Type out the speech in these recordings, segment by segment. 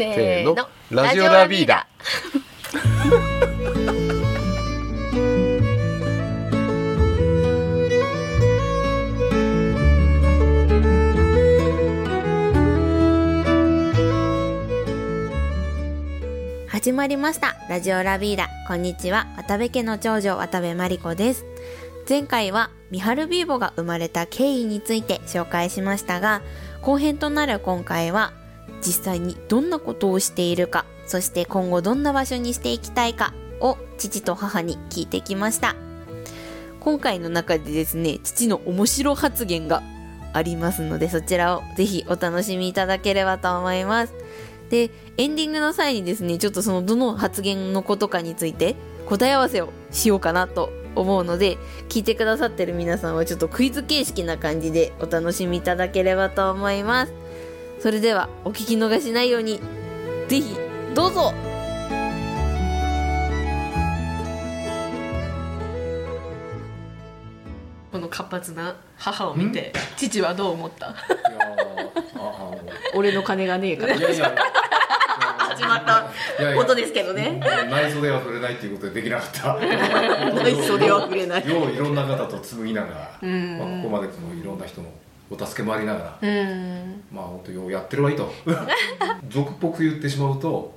せーの。ラジオラビーダ。始まりました。ラジオラビーダ。こんにちは。渡部家の長女渡部真理子です。前回はミハルビーボが生まれた経緯について紹介しましたが後編となる今回は実際にどんなことをしているかそして今後どんな場所にしていきたいかを父と母に聞いてきました。今回の中でですね父の面白発言がありますのでそちらをぜひお楽しみいただければと思います。でエンディングの際にですねちょっとそのどの発言のことかについて答え合わせをしようかなと思うので聞いてくださってる皆さんはちょっとクイズ形式な感じでお楽しみいただければと思います。それではお聞き逃しないようにぜひどうぞ。この活発な母を見て父はどう思った？俺の金がねえから。あのいやいや始まった。ことですけどね。内装では触れないっていうことでできなかった。内袖は触れない。よういろんな方と紡ぎながら、ん。まあ、ここまでそのいろんな人のお助けもありながら、うん。まあ本当ようやってるわいいと。俗っぽく言ってしまうと、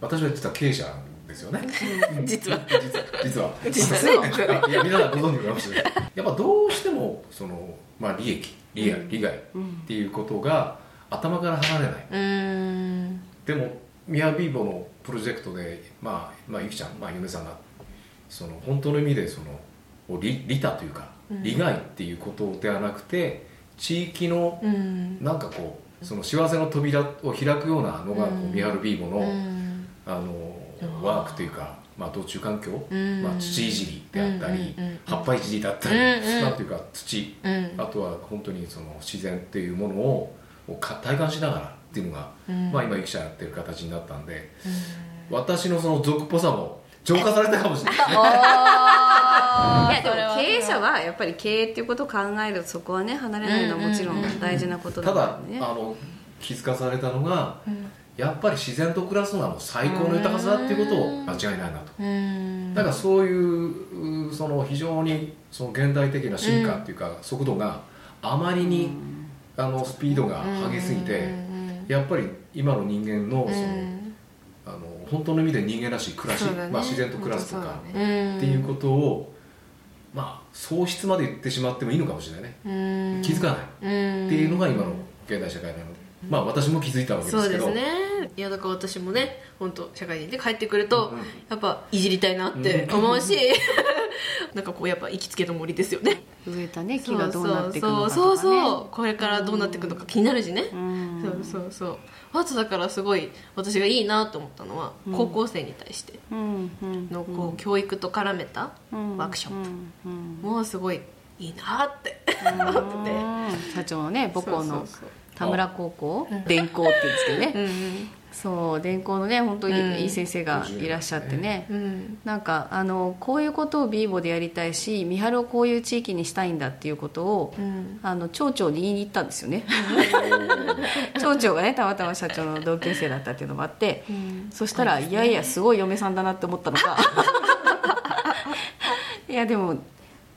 私は実は経営者ですよね、実は。実は。実は。ね。あいや皆さんご存知かもしれないやっぱどうしてもその、まあ、利益利害利害っていうことが頭から離れない、うん。でもミヤビーボのプロジェクトで、まあ、まあゆきちゃん、まあ、嫁さんがその本当の意味でその利利他というか利害っていうことではなくて地域のうん。なんかこうその幸せの扉を開くようなのがこうミハルビーボの,、うん。あのワークというか、まあ、道中環境、ん。まあ、土いじりであったり、葉っぱいじりだったり、なんていうか土、うん。あとは本当にその自然っていうものを体感しながらっていうのが、まあ、今ゆきちゃんやってる形になったんで、私のその俗っぽさも浄化されたかもしれない。ですねいやでも経営者はやっぱり経営っていうことを考えるとそこはね離れないのはもちろん大事なことだただからねあの気づかされたのが、やっぱり自然と暮らすのはもう最高の豊かさっていうことを間違いないなと、うん。だからそういううその非常にその現代的な進化っていうか、速度があまりに、あのスピードが激しすぎて、やっぱり今の人間のその本当の意味で人間らしい暮らし、ね。まあ、自然と暮らすとか、ね。っていうことをまあ喪失まで言ってしまってもいいのかもしれないね、うん。気づかない。っていうのが今の現代社会なので、まあ私も気づいたわけですけどそうですねいやだから私もね本当社会人で帰ってくると、やっぱいじりたいなって思うし、なんかこうやっぱ行きつけの森ですよね。植えたね木がどうなっていくのかとかね。そうそうそう。これからどうなっていくのか気になるしね、ん。そうそうそう。あとだからすごい私がいいなと思ったのは、高校生に対して。のこう、教育と絡めたうん。ワークショッうんうん。プもすごいいいなって。思って。てうん社長のね母校の田村高校電工って言うんですけどね、うんそう電工のね本当にうん。いい先生がいらっしゃってね、うん。なんかあのこういうことをビーボでやりたいし三春をこういう地域にしたいんだっていうことを、うん。あの町長に言いに行ったんですよね。町長がねたまたま社長の同級生だったっていうのもあって、そしたら、いやいやすごい嫁さんだなって思ったのか。いやでも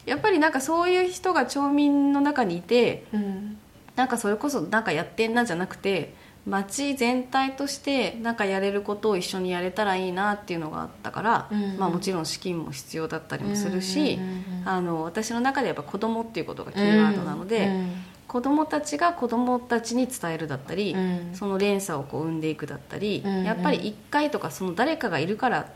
やっぱりなんかそういう人が町民の中にいてうん。なんかそれこそなんかやってんなじゃなくて町全体としてなんかやれることを一緒にやれたらいいなっていうのがあったから、うんまあ、もちろん資金も必要だったりもするし、うんうんうんうん。あの私の中でやっぱ子供っていうことがキーワードなので、子供たちが子供たちに伝えるだったり、うん。その連鎖をこう生んでいくだったり、うんうんやっぱり1回とかその誰かがいるから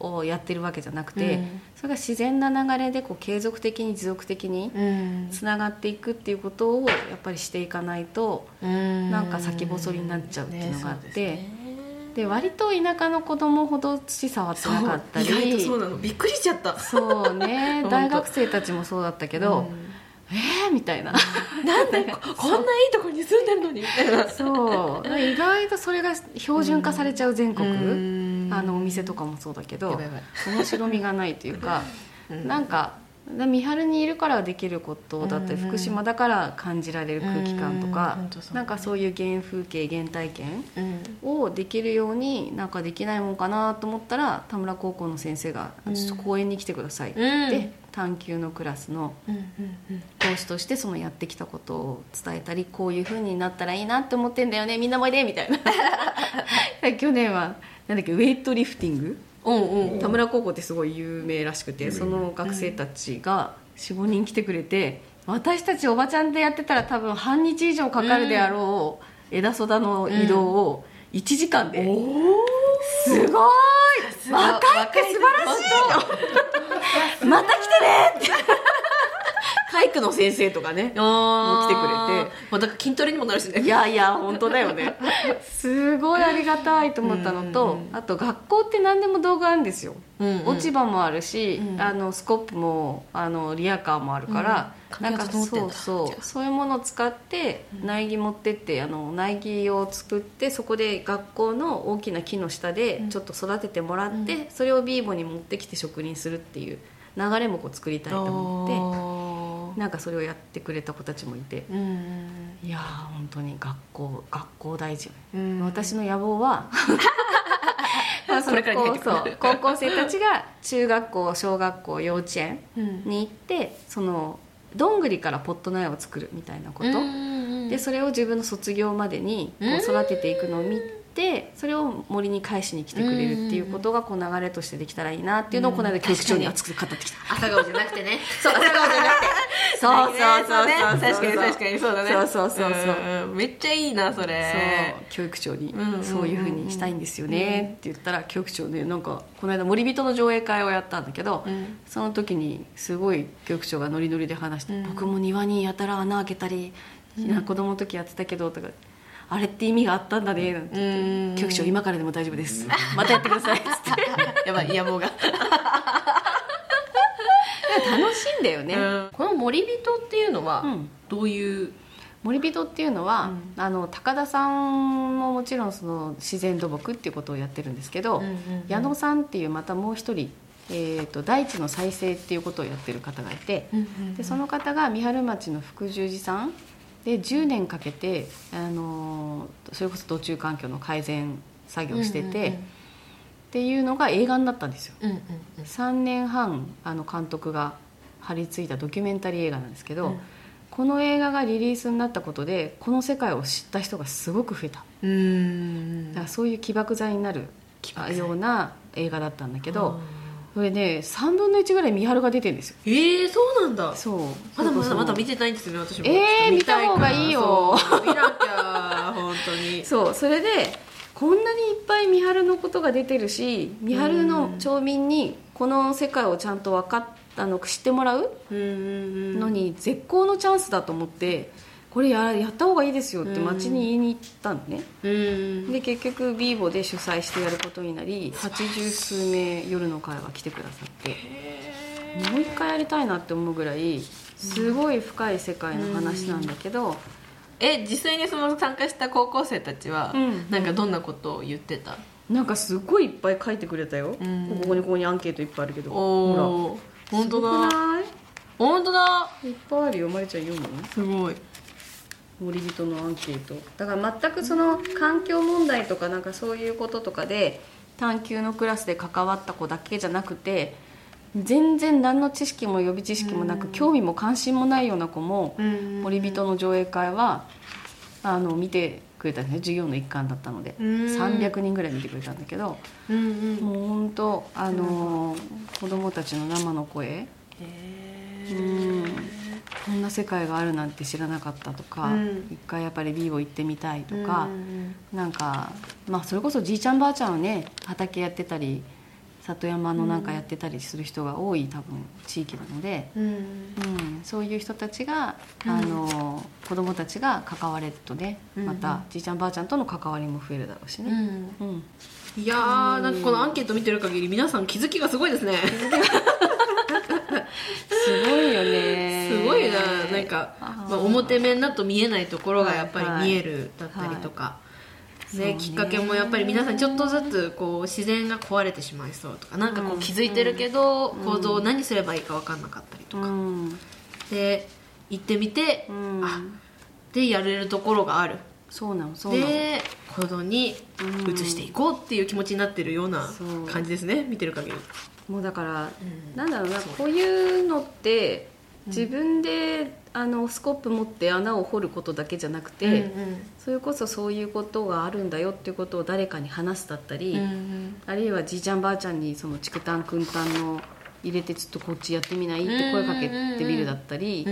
をやってるわけじゃなくて、うん。それが自然な流れでこう継続的に持続的にうん。つながっていくっていうことをやっぱりしていかないと、うん。なんか先細りになっちゃうっていうのがあってねで割と田舎の子供ほど土触ってなかったりそう意外とそうなの。びっくりしちゃった。そうね。大学生たちもそうだったけど、うん。えーみたいな。なんでここんないいとこに住んでるのに。みたいな。そう。意外とそれが標準化されちゃう全国、うんあのお店とかもそうだけど面白みがないというか、うん。なんかだ三春にいるからできることだったり、うん。うん福島だから感じられる空気感とか、うん。なんかそういう原風景原体験うん。をできるようになんかできないもんかなと思ったら田村高校の先生が「うん。ちょっと公園に来てください」ってうん。言って探究のクラスのうんうんうん。講師としてそのやってきたことを伝えたりこういう風になったらいいなって思ってんだよねみんなもいでみたいな。去年はなんだっけウェイトリフティング？うんうん。田村高校ってすごい有名らしくてその学生たちが45人来てくれて私たちおばちゃんでやってたら多分半日以上かかるであろう枝育の移動を1時間で、すごい！若いって素晴らしい！の また来てねって体育の先生とかねもう来てくれて。まあだから筋トレにもなるしね。いやいや本当だよね。すごいありがたいと思ったのと、あと学校って何でも道具あるんですよ、うんうん。落ち葉もあるし、うん。あのスコップもあのリアカーもあるから、うん。なんかそうそうそういうものを使って苗木持ってってあの苗木を作ってそこで学校の大きな木の下でちょっと育ててもらって、それをビーボに持ってきて植林するっていう流れもこう作りたいと思ってなんかそれをやってくれた子たちもいて。うんうんいやー本当に学校学校大事うん。私の野望は まあそう。高校生たちが中学校小学校幼稚園うん。に行ってそのどんぐりからポット苗を作るみたいなこと、でそれを自分の卒業までにこう育てていくのを見てそれを森に返しに来てくれるっていうことがこう流れとしてできたらいいなっていうのをこの間教育長に熱く語ってきた。朝顔じゃなくてね。そう朝顔じゃなくて。そうそうそうそう。確かに確かにそうだね。そうそうそうそう。めっちゃいいなそれ。そう教育長にそういうふうにしたいんですよねって言ったら教育長ねなんかこの間森人の上映会をやったんだけど、うん。その時にすごい教育長がノリノリで話して、うん。僕も庭にやたら穴開けたり、なん。か子供の時やってたけどとかあれって意味があったんだねなんて言って。うん。教育長今からでも大丈夫です。またやってください。っつってやばい野望が。楽しいんだよね、この森人っていうのはうん。どういう？森人っていうのは、うん。あの高田さんももちろんその自然土木っていうことをやってるんですけど、うんうんうん。矢野さんっていうまたもう一人、えー、と大地の再生っていうことをやってる方がいて、でその方が三春町の福寿寺さんで10年かけて、あのーそれこそ土中環境の改善作業をしてて、っていうのが映画になったんですよ。うんうん3年半あの監督が張り付いたドキュメンタリー映画なんですけど、うん。この映画がリリースになったことでこの世界を知った人がすごく増えた。うんうん。だからそういう起爆剤になるような映画だったんだけどそれで3分の1ぐらい三春が出てるんですよ。えー、そうなんだ。そう。まだまだまだ見てないんですよね私も。えーちょっと見た方がいいよ。見なきゃ本当に。そうそれでこんなにいっぱい三春のことが出てるし三春の町民にこの世界をちゃんと分かっあの知ってもらうのに絶好のチャンスだと思ってこれややった方がいいですよって町に言いに行ったのね、うん。で結局ビーボで主催してやることになり八十数名夜の会が来てくださって。もう一回やりたいなって思うぐらいすごい深い世界の話なんだけど、え実際にその参加した高校生たちは、うん。なんかどんなことを言ってた、なんかすごいいっぱい書いてくれたよ、うん。ここにここにアンケートいっぱいあるけど。おほお本当らだ本当だ。いっぱいあるよ。まりちゃん読むすごい森人のアンケート。だから全くその環境問題とかなんかそういうこととかで探究のクラスで関わった子だけじゃなくて全然何の知識も予備知識もなく、興味も関心もないような子も、うん。森人の上映会はあの見てくれたんですね。授業の一環だったので、うん。300人ぐらい見てくれたんだけど、うんうん。もう本当あの子供たちの生の声。うんこんな世界があるなんて知らなかったとか、うん。一回やっぱりビーボ行ってみたいとか、うんなんか、まあ、それこそじいちゃんばあちゃんはね畑やってたり里山のなんかやってたりする人が多い多分地域なので、うん。うん、そういう人たちが、あの子供たちが関われるとねうんまたじいちゃんばあちゃんとの関わりも増えるだろうしうね。ん。うん。いやーなんかこのアンケート見てる限り皆さん気づきがすごいですね。すごいよねななんか、まあ、表面だと見えないところがやっぱはい。り見えるだったりとか、ね、きっかけもやっぱり皆さんちょっとずつこう自然が壊れてしまいそうとかなんかこう気づいてるけど、行動を何すればいいか分かんなかったりとか、うん。で行ってみて、うん。あでやれるところがある。そうなのそうなの。で行動に移していこうっていう気持ちになってるような感じですね。見てる限り。もうだから、うん。なんだろうなこういうのって自分で、あのスコップ持って穴を掘ることだけじゃなくて、それこそそういうことがあるんだよっていうことを誰かに話すだったり、あるいはじいちゃんばあちゃんにその竹炭くん炭の入れてちょっとこっちやってみないって声かけてみるだったり、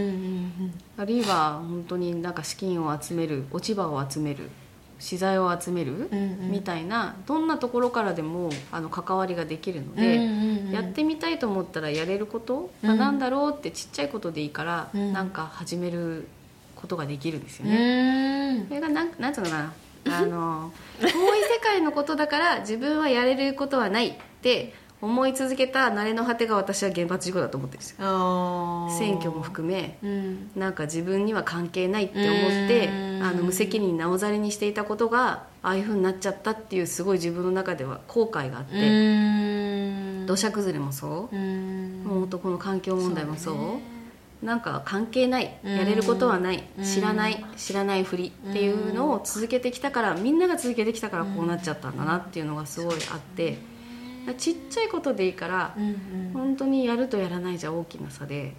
あるいは本当になんか資金を集める落ち葉を集める資材を集める、みたいなどんなところからでもあの関わりができるので、やってみたいと思ったらやれることが何だろうってちっちゃいことでいいから、うん。なんか始めることができるんですよね。それがなんなんつうのかな。あの 遠い世界のことだから自分はやれることはないって思い続けた慣れの果てが私は原発事故だと思ってるんですよ。選挙も含めうん。なんか自分には関係ないって思ってうん。あの無責任なおざりにしていたことがああいうふうになっちゃったっていうすごい自分の中では後悔があってうん。土砂崩れもそう。うん。もう本当この環境問題もそう。なんか関係ない。うんやれることはない。うん。知らない。知らないふりっていうのを続けてきたからみんなが続けてきたからこうなっちゃったんだなっていうのがすごいあってちっちゃいことでいいからうん本当にやるとやらないじゃ大きな差で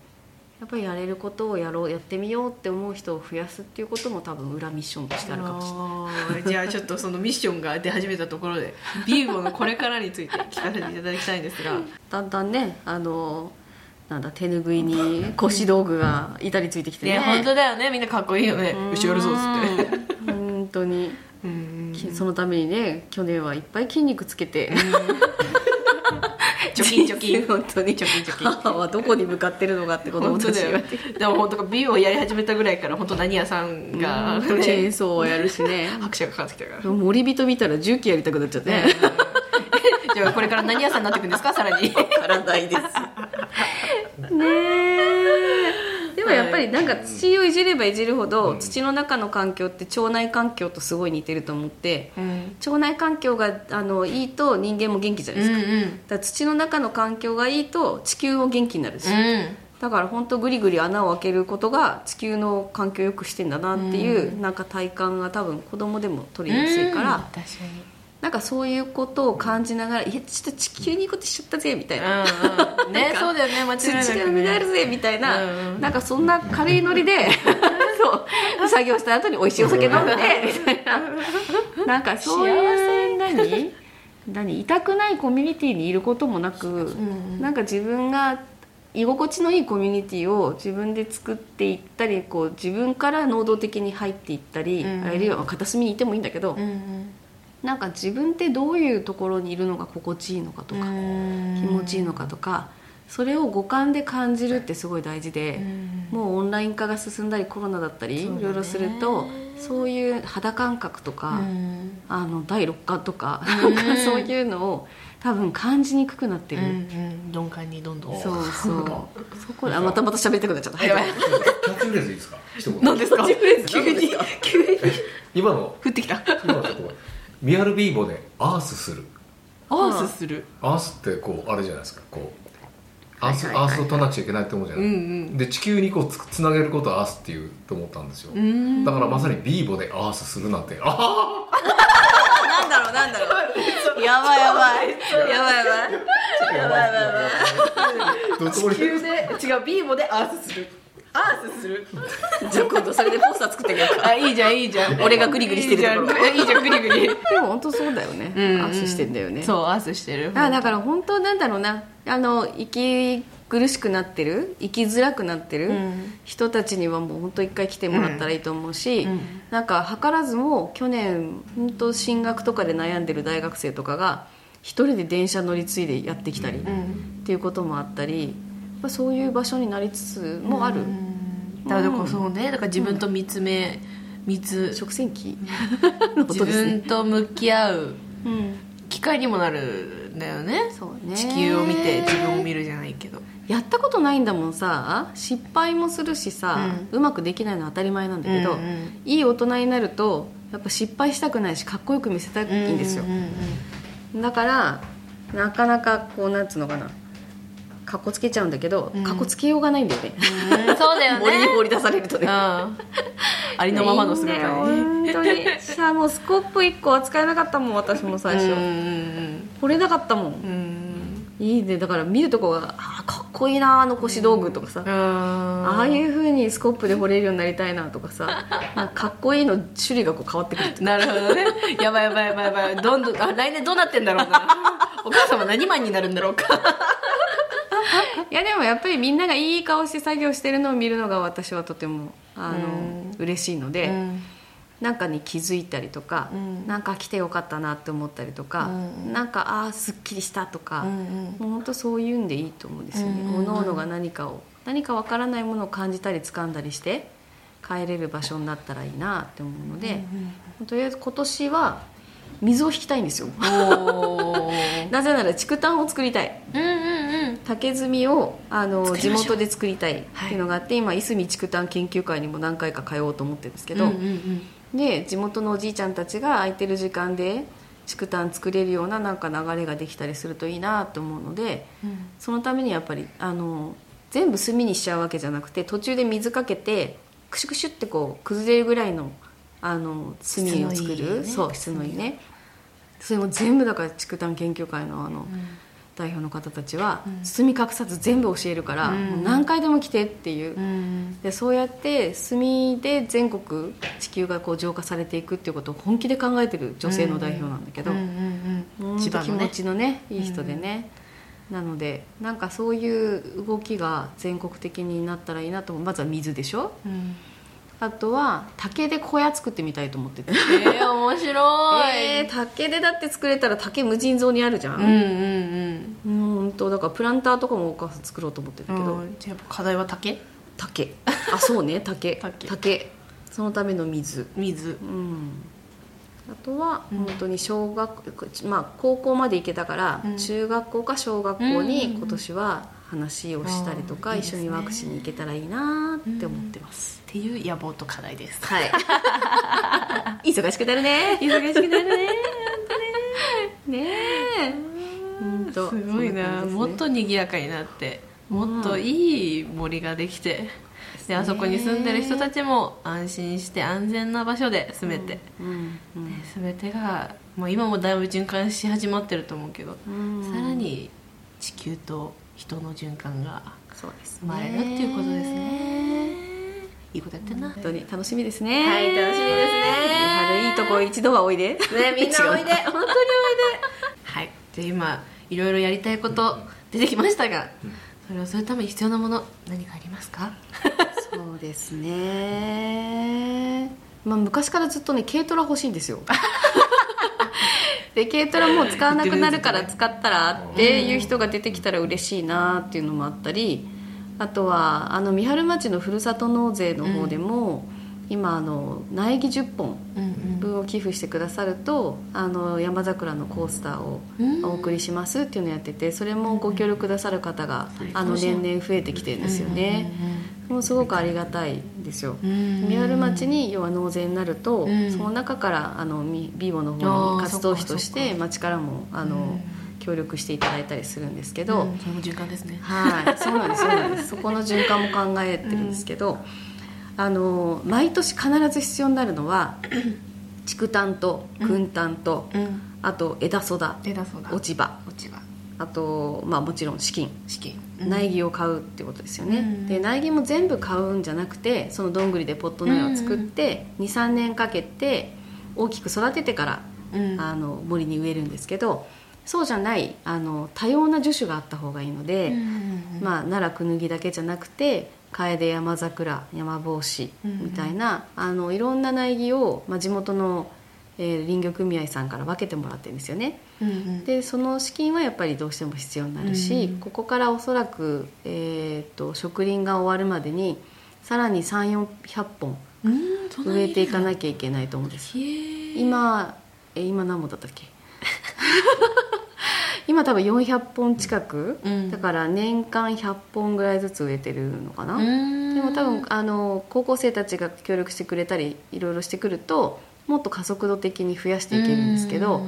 やっぱりやれることをやろうやってみようって思う人を増やすっていうことも多分裏ミッションとしてあるかもしれない。じゃあちょっとそのミッションが出始めたところでビーボのこれからについて聞かせていただきたいんですが。だんだんねあのなんだ手ぬぐいに腰道具が板についてきてね。ね本当だよね。みんなかっこいいよね。後ろやるぞっつって。うん本当にそのためにね去年はいっぱい筋肉つけて貯金貯金本当に。貯金貯金母はどこに向かってるのかって子供たちに言われてでも本当美容をやり始めたぐらいから本当何屋さんが、チェーンソーをやるしね。拍手がかかってきたから。森人見たら重機やりたくなっちゃって。ね。じゃあこれから何屋さんになっていくんですか？さらに。わからないです。ねえでもやっぱりなんか土をいじればいじるほど、土の中の環境って腸内環境とすごい似てると思ってうん。腸内環境があのいいと人間も元気じゃないですか,、だから土の中の環境がいいと地球も元気になるし、だから本当グリグリ穴を開けることが地球の環境を良くしてんだなっていう、なんか体感が多分子供でも取りやすいから、確かになんかそういうことを感じながら「いやちょっと地球にいいことしちゃったぜ」みたいな。うんうん。ねそうだよね間違い土がなく乱れねるぜみたいな、うんうんなんかそんな軽いノリで そう作業した後に美味しいお酒飲んでみたいな。なんかそういう何？何？痛くないコミュニティにいることもなく、なんか自分が居心地のいいコミュニティを自分で作っていったりこう自分から能動的に入っていったり、うんあるいは片隅にいてもいいんだけど、うんなんか自分ってどういうところにいるのが心地いいのかとか、うん。気持ちいいのかとかそれを五感で感じるってすごい大事で、もうオンライン化が進んだりコロナだったりいろいろするとそういう肌感覚とか、うん。あの第六感とか,、なんかそういうのを多分感じにくくなってる、鈍感にどんどん。そうそう。そこであまたまた喋りたくなっちゃった、やばい。キャッチフレーズいいですか？一言。何ですか？急に急に。今の？降ってきた。今のちょっとミアルビーボでアースする。アースする。アースってこうあれじゃないですか。こうアース,、はいはいはい。アースを取らなくちゃいけないって思うじゃない、うんうん。で地球にこうつつなげることをアースっていうと思ったんですよ、ん。だからまさにビーボでアースするなんて。あなんだろうなんだろう。やばいやばい。やばいやばい。やばい。やばい地球で違うビーボでアースするアースする？じゃあ今度それでポスター作ってあげよ。うかあいいじゃんいいじゃん。俺がグリグリしてるところ。いいじゃん。グリグリ。でも本当そうだよね、うん。うんアースしてんだよね。そうアースしてる。あだから本当なんだろうな。あの息苦しくなってる？生きづらくなってる？ん。人たちにはもう本当一回来てもらったらいいと思うし、うん。なんか図らずも去年本当進学とかで悩んでる大学生とかが一人で電車乗り継いでやってきたり、っん。ていうこともあったりそういう場所になりつつもある、だからこそね。だから自分と見つめ見つ食洗機。自とですね分と向き合ううん。機会にもなるんだよね。そうね。地球を見て自分を見るじゃないけど。やったことないんだもんさ。失敗もするしさ、うまくできないのは当たり前なんだけど、うんうんいい大人になるとやっぱ失敗したくないしかっこよく見せたいんですよ、うんうんうん。だからなかなかこうなんつうのかなかっこつけちゃうんだけど、うん。かっこつけようがないんだよね、うんそうだよね。森に放り出されるとね。うん。ありのままの姿いいんだよに本当に。さあもうスコップ1個扱えなかったもん私も最初、掘れなかったもん、うん。うんいいね。だから見るとこがあーかっこいいなあの腰道具とかさ、うん。ああいう風にスコップで掘れるようになりたいなとかさ。かかっこいいの種類がこう変わってくるってなるほどね。やばいやばいやばいやばい。どんどんあ来年どうなってんだろうな。お母様何マンになるんだろうかいやでもやっぱりみんながいい顔して作業してるのを見るのが私はとてもあの、嬉しいので、うん。なんかに気づいたりとか、うん。なんか来てよかったなって思ったりとか、うんなんかああすっきりしたとか、うんもう本当そういうんでいいと思うんですよね、うんうんうん。各々が何かを何かわからないものを感じたり掴んだりして帰れる場所になったらいいなって思うので、とりあえず今年は水を引きたいんですよ。なぜなら竹炭を作りたい。うんうんうん竹炭をあの地元で作りたいっていうのがあって、今いすみ竹炭研究会にも何回か通おうと思ってるんですけど、うんうんで地元のおじいちゃんたちが空いてる時間で竹炭作れるようななんか流れができたりするといいなと思うのでうん。そのためにやっぱりあの全部炭にしちゃうわけじゃなくて途中で水かけてクシュクシュってこう崩れるぐらいのあの炭を作質のいいね。るそう質のいいね。それも全部だから竹炭研究会のあの、代表の方たちは、包み隠さず全部教えるから、何回でも来てっていう、うん。でそうやって炭で全国地球がこう浄化されていくっていうことを本気で考えてる女性の代表なんだけど、うん気持ねちのねいい人でね、なのでなんかそういう動きが全国的になったらいいなとまずは水でしょ？うんあとは竹で小屋作ってみたいと思ってて。えー、面白い、えー、竹でだって作れたら竹無尽蔵にあるじゃん、うんうんもう本当だからプランターとかもお母さん作ろうと思ってるけど、うんじゃあ課題は竹？竹。あそうね竹。竹。そのための水。水。うん。あとは本当に小学、まあ高校まで行けたから、うん。中学校か小学校うんうんにうん。今年は話をしたりとか、一緒にワークしに行けたらいいなって思ってます、っていう野望と課題です。はい。忙しくなるね。忙しくなるね。ね。え。本当すごいな、ね。もっと賑やかになってもっといい森ができて、であそこに住んでる人たちも安心して安全な場所で住めて、うん。うん。ね全てが、まあ、今もだいぶ循環し始まってると思うけど、うん。さらに地球と人の循環が生まれるっていうことですねいいことやってんな、本当に楽しみですね。はい楽しみですね。美晴いいとこ一度はおいでねみんな おいで。本当においで。はい。で今いろいろやりたいこと出てきましたがそれをするために必要なもの何かありますか？そうですね。まあ昔からずっとね軽トラ欲しいんですよ。で軽トラもう使わなくなるから使ったらっていう人が出てきたら嬉しいなっていうのもあったりあとはあの三春町のふるさと納税の方でも、今あの苗木10本うん分を寄付してくださるとあの山桜のコースターをうん。お送りしますっていうのをやっててそれもご協力くださる方があの年々増えてきてるんですよね。もうすごくありがたいんですよ。うん。三春町に要は納税になるとうん。その中からあのみビーボの方に活動費としてか町からもあの協力していただいたりするんですけど、うんそれも循環ですね。はい、そうなんですそうなんです。そこの循環も考えてるんですけど、あの毎年必ず必要になるのは竹炭と軍炭と、うん。あと枝そだ落ち葉。落ち葉。あと、まあ、もちろん資金。資金。苗木を買うってことですよね、うん。で苗木も全部買うんじゃなくてそのどんぐりでポット苗を作って23年かけて大きく育ててからうん。あの森に植えるんですけどそうじゃないあの多様な樹種があった方がいいので、まあ、奈良クヌギだけじゃなくてカエデ山桜山帽子みたいな、あのいろんな苗木を、まあ、地元の、えー林業組合さんから分けてもらってるんですよね。うんうん。でその資金はやっぱりどうしても必要になるし、うんここからおそらく、えー、と植林が終わるまでにさらに3400本植えていかなきゃいけないと思うんです。今え今何本だったっけ？今多分400本近く、うん。だから年間100本ぐらいずつ植えてるのかな、うん。でも多分あの高校生たちが協力してくれたりいろいろしてくるともっと加速度的に増やしていけるんですけど、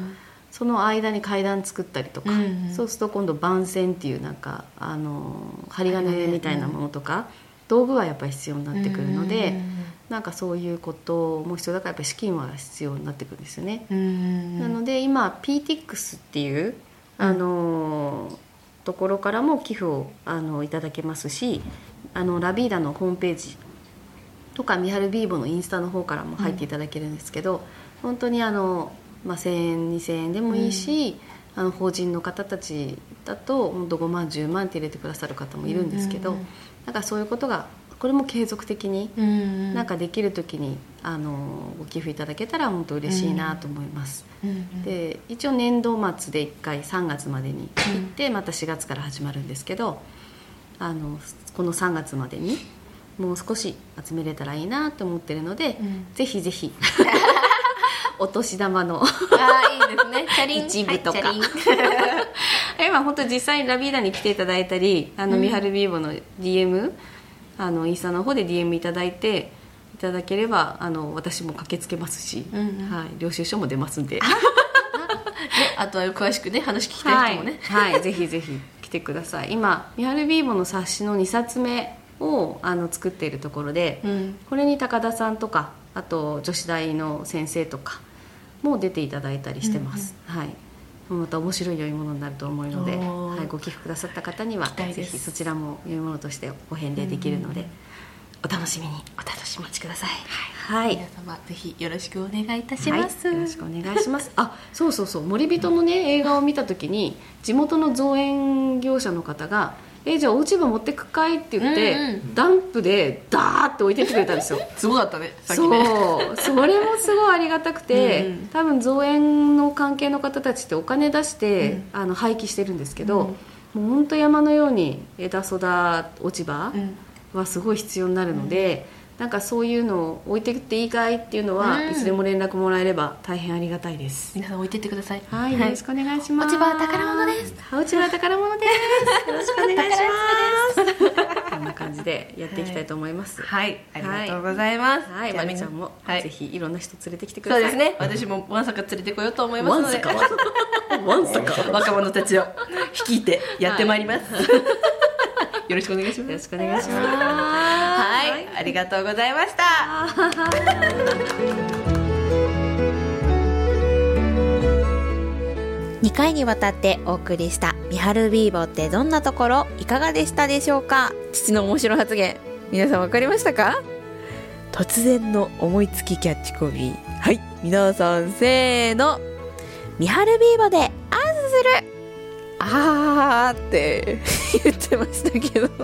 その間に階段作ったりとか、うんうん。そうすると今度番線っていうなんかあの針金みたいなものとか、道具はやっぱり必要になってくるので、なんかそういうことも必要だからやっぱり資金は必要になってくるんですよね。なので今 PTX っていうあのところからも寄付をあのいただけますしあのラビーダのホームページとかミハルビーボのインスタの方からも入っていただけるんですけど、本当にあの、まあ、1,000円2,000円でもいいし、あの法人の方たちだと本当5万10万って入れてくださる方もいるんですけど、なんかそういうことがこれも継続的になんかできる時にあのご寄付いただけたら本当嬉しいなと思います。で一応年度末で1回3月までに行ってまた4月から始まるんですけどあのこの3月までにもう少し集めれたらいいなと思ってるので、ぜひぜひ お年玉のああいいですね。チャリン。一部とか。はい 今本当実際にラビーダに来ていただいたりあの、ミハルビーボの DM あのインスタの方で DM いただいていただければあの私も駆けつけますし、はい、領収書も出ますんで。ね あとは詳しくね話聞きたい人もね、はい、はい、ぜひぜひ 来てください。今ミハルビーボの冊子の2冊目をあの作っているところで、うん。これに高田さんとかあと女子大の先生とかも出ていただいたりしてます、はいまた面白い読み物になると思うので、はい、ご寄付くださった方にはぜひそちらも読み物としてご返礼できるので、お楽しみに。お楽しみちください。はい、皆様ぜひよろしくお願いいたしはい、ます、よろしくお願いします。あそうそうそう。森人のね映画を見た時に地元の造園業者の方が「えじゃあ落ち葉持ってくかい?」って言って、うんうダンプでダーって置いてってくれたんですよ。すごかったねさっきそう。ねそれもすごいありがたくて、うん。多分造園の関係の方たちってお金出して、あの廃棄してるんですけど、もう本当山のように枝育落ち葉うん。はすごい必要になるので、なんかそういうのを置いてっていいかいっていうのは、うんいつでも連絡もらえれば大変ありがたいです。皆さん置いてってくださいはい、よろしくお願いします。落ち葉は宝物です。落ち葉は宝物です。よろしくお願いします。こんな感じでやっていきたいと思います。はいありがとうございます、はい、まりちゃんも、はいぜひいろんな人連れてきてください。そうですね私もわんさか連れてこようと思いますのでわんさか。若者たちを率いてやってまいります、よろしくお願いしよろますしくお願いします。はい、ありがとうございました。2回にわたってお送りした「ミハルビーボってどんなところいかがでしたでしょうか？父の面白発言皆さん分かりましたか？突然の思いつきキャッチコピー。はい。皆さんせーの「ミハルビーボでアースする」あーって 言ってましたけど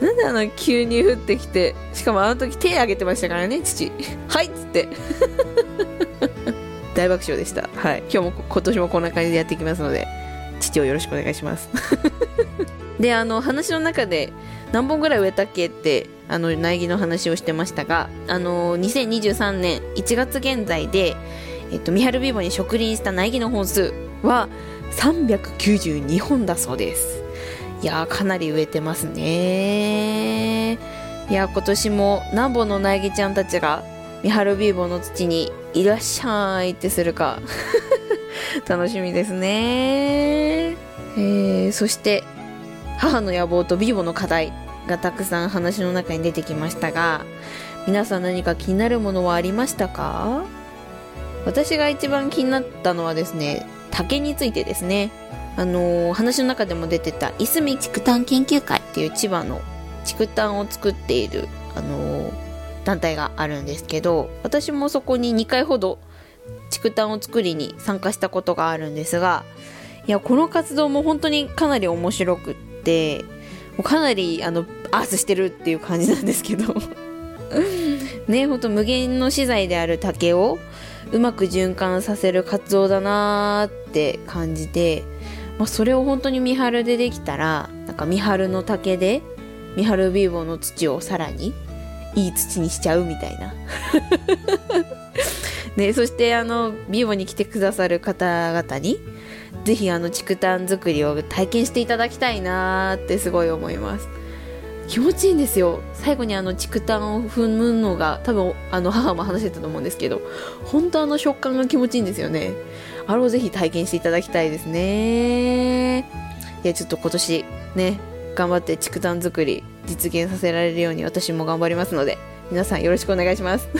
なんであの急に降ってきてしかもあの時手挙げてましたからね父はいっつって 大爆笑でした。はい。今日も今年もこんな感じでやっていきますので、父をよろしくお願いします。で、あの、話の中で何本ぐらい植えたっけって、あの、苗木の話をしてましたが、あの、2023年1月現在で、えっと、ミハルビーボに植林した苗木の本数は392本だそうです。いやー、かなり植えてますね。いやー、今年も何本の苗木ちゃんたちがミハルビーボの土にいらっしゃいってするか 楽しみですね、えー、そして母の野望とビーボの課題がたくさん話の中に出てきましたが皆さん何か気になるものはありましたか？私が一番気になったのはですね竹についてですね。あのー話の中でも出てたいすみ竹炭研究会っていう千葉の竹炭を作っているあのー団体があるんですけど私もそこに2回ほど竹炭を作りに参加したことがあるんですがいやこの活動も本当にかなり面白くってもうかなりあのアースしてるっていう感じなんですけど。ねほんと無限の資材である竹をうまく循環させる活動だなーって感じて、まあ、それを本当に見張るでできたらなんか見張るの竹で見張るビーボーの土をさらにいい土にしちゃうみたいな。ね、そしてあのビーボに来てくださる方々にぜひあの竹炭作りを体験していただきたいなーってすごい思います。気持ちいいんですよ。最後にあの竹炭を踏むのが多分あの母も話してたと思うんですけど本当あの食感が気持ちいいんですよね。あれをぜひ体験していただきたいですね。いやちょっと今年ね頑張って竹炭作り実現させられるように私も頑張りますので皆さんよろしくお願いします。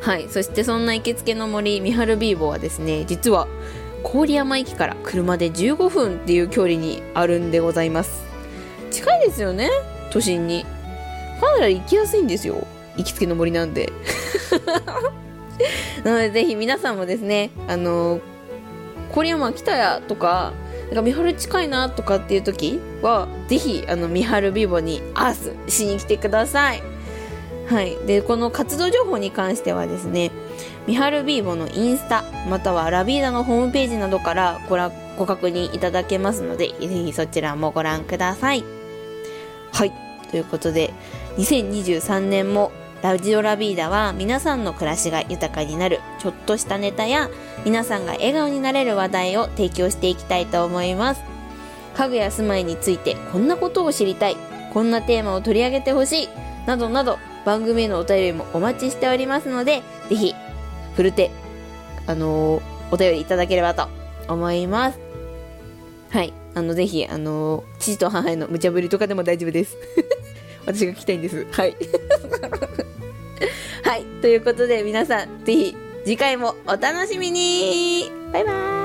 はいそしてそんな行きつけの森三春ビーボはですね実は郡山駅から車で15分っていう距離にあるんでございます。ですよね。都心に。かなり行きやすいんですよ。行きつけの森なんで。なのでぜひ皆さんもですねあの郡山来たやとかなんか三春近いなとかっていう時はぜひあの三春ビボにアースしに来てください。はい。でこの活動情報に関してはですね三春ビーボのインスタまたはラビーダのホームページなどからごらご確認いただけますのでぜひそちらもご覧ください。はい。ということで2023年もラジオラビーダは皆さんの暮らしが豊かになるちょっとしたネタや皆さんが笑顔になれる話題を提供していきたいと思います。家具や住まいについてこんなことを知りたい。こんなテーマを取り上げてほしい。などなど番組へのお便りもお待ちしておりますのでぜひふるてあのーお便りいただければと思います。はい。あのぜひあのー父と母への無茶ぶりとかでも大丈夫です。私が聞きたいんです。はい。はい。ということで皆さんぜひ次回もお楽しみに。バイバーイ。